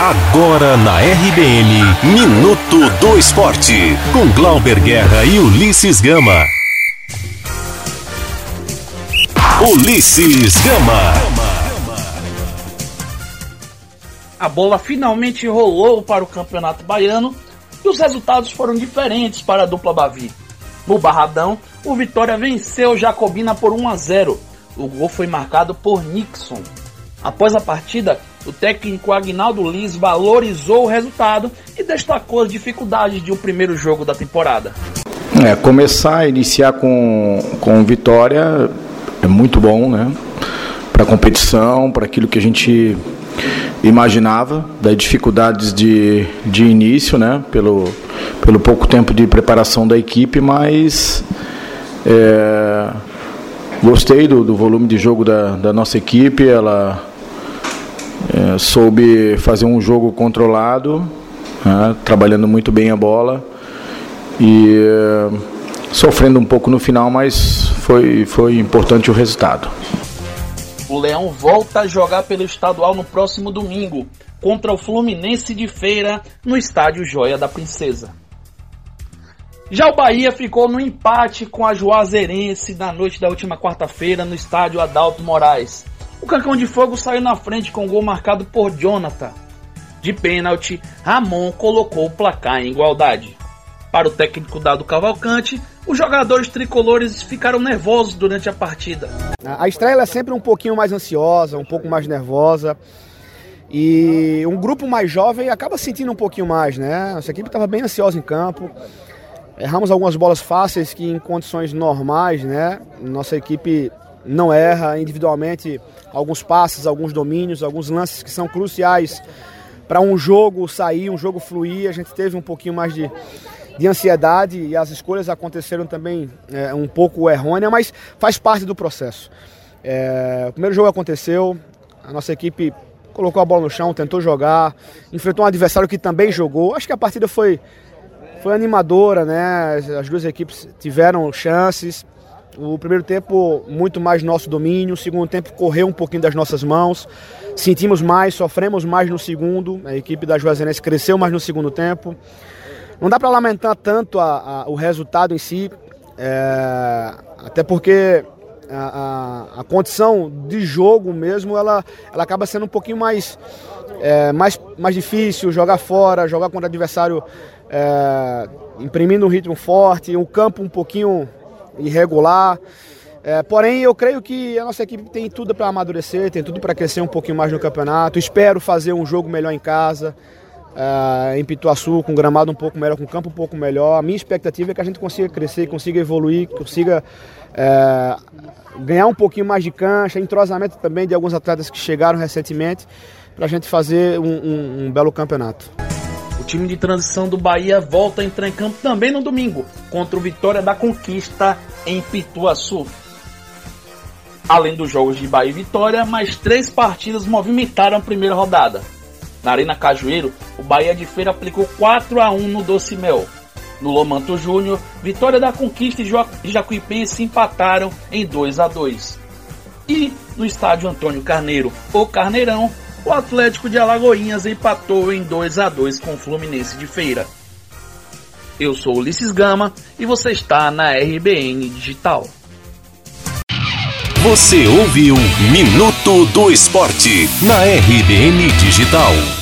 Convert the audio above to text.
Agora na RBN, Minuto do Esporte, com Glauber Guerra e Ulisses Gama. Ulisses Gama. A bola finalmente rolou para o Campeonato Baiano e os resultados foram diferentes para a dupla Bavi. No Barradão, o Vitória venceu Jacobina por 1 a 0. O gol foi marcado por Nixon. Após a partida, o técnico Agnaldo Liz valorizou o resultado e destacou as dificuldades de um primeiro jogo da temporada. É, começar, iniciar com, com vitória é muito bom, né? Para a competição, para aquilo que a gente imaginava, das dificuldades de, de início, né? Pelo, pelo pouco tempo de preparação da equipe, mas é, gostei do, do volume de jogo da, da nossa equipe. Ela é, soube fazer um jogo controlado, né? trabalhando muito bem a bola e é, sofrendo um pouco no final, mas foi, foi importante o resultado. O Leão volta a jogar pelo estadual no próximo domingo, contra o Fluminense de Feira, no estádio Joia da Princesa. Já o Bahia ficou no empate com a Juazeirense na noite da última quarta-feira no estádio Adalto Moraes. O Cancão de Fogo saiu na frente com um gol marcado por Jonathan. De pênalti, Ramon colocou o placar em igualdade. Para o técnico Dado Cavalcante, os jogadores tricolores ficaram nervosos durante a partida. A estreia é sempre um pouquinho mais ansiosa, um pouco mais nervosa. E um grupo mais jovem acaba sentindo um pouquinho mais, né? Nossa equipe estava bem ansiosa em campo. Erramos algumas bolas fáceis que em condições normais, né? Nossa equipe não erra individualmente alguns passes, alguns domínios, alguns lances que são cruciais para um jogo sair, um jogo fluir. A gente teve um pouquinho mais de, de ansiedade e as escolhas aconteceram também é, um pouco errôneas, mas faz parte do processo. É, o primeiro jogo aconteceu, a nossa equipe colocou a bola no chão, tentou jogar, enfrentou um adversário que também jogou. Acho que a partida foi, foi animadora, né? As duas equipes tiveram chances. O primeiro tempo, muito mais nosso domínio. O segundo tempo, correu um pouquinho das nossas mãos. Sentimos mais, sofremos mais no segundo. A equipe da Juazeirense cresceu mais no segundo tempo. Não dá para lamentar tanto a, a, o resultado em si, é, até porque a, a, condição de jogo mesmo ela, ela acaba sendo um pouquinho mais, é, mais, mais difícil jogar fora, jogar contra adversário é, imprimindo um ritmo forte, um campo um pouquinho irregular. É, porém, eu creio que a nossa equipe tem tudo para amadurecer, tem tudo para crescer um pouquinho mais no campeonato. Espero fazer um jogo melhor em casa uh, em Pituaçu, com gramado um pouco melhor, com campo um pouco melhor. A minha expectativa é que a gente consiga crescer, consiga evoluir, consiga uh, ganhar um pouquinho mais de cancha, entrosamento também de alguns atletas que chegaram recentemente, para a gente fazer um, um, um belo campeonato. Time de transição do Bahia volta a entrar em campo também no domingo, contra o Vitória da Conquista em Pituaçu. Além dos jogos de Bahia e Vitória, mais três partidas movimentaram a primeira rodada. Na Arena Cajueiro, o Bahia de Feira aplicou 4 a 1 no Doce Mel. No Lomanto Júnior, Vitória da Conquista e Jacuipense empataram em 2 a 2. E no estádio Antônio Carneiro, o Carneirão, o Atlético de Alagoinhas empatou em 2 a 2 com o Fluminense de Feira. Eu sou Ulisses Gama e você está na RBN Digital. Você ouviu Minuto do Esporte na RBN Digital.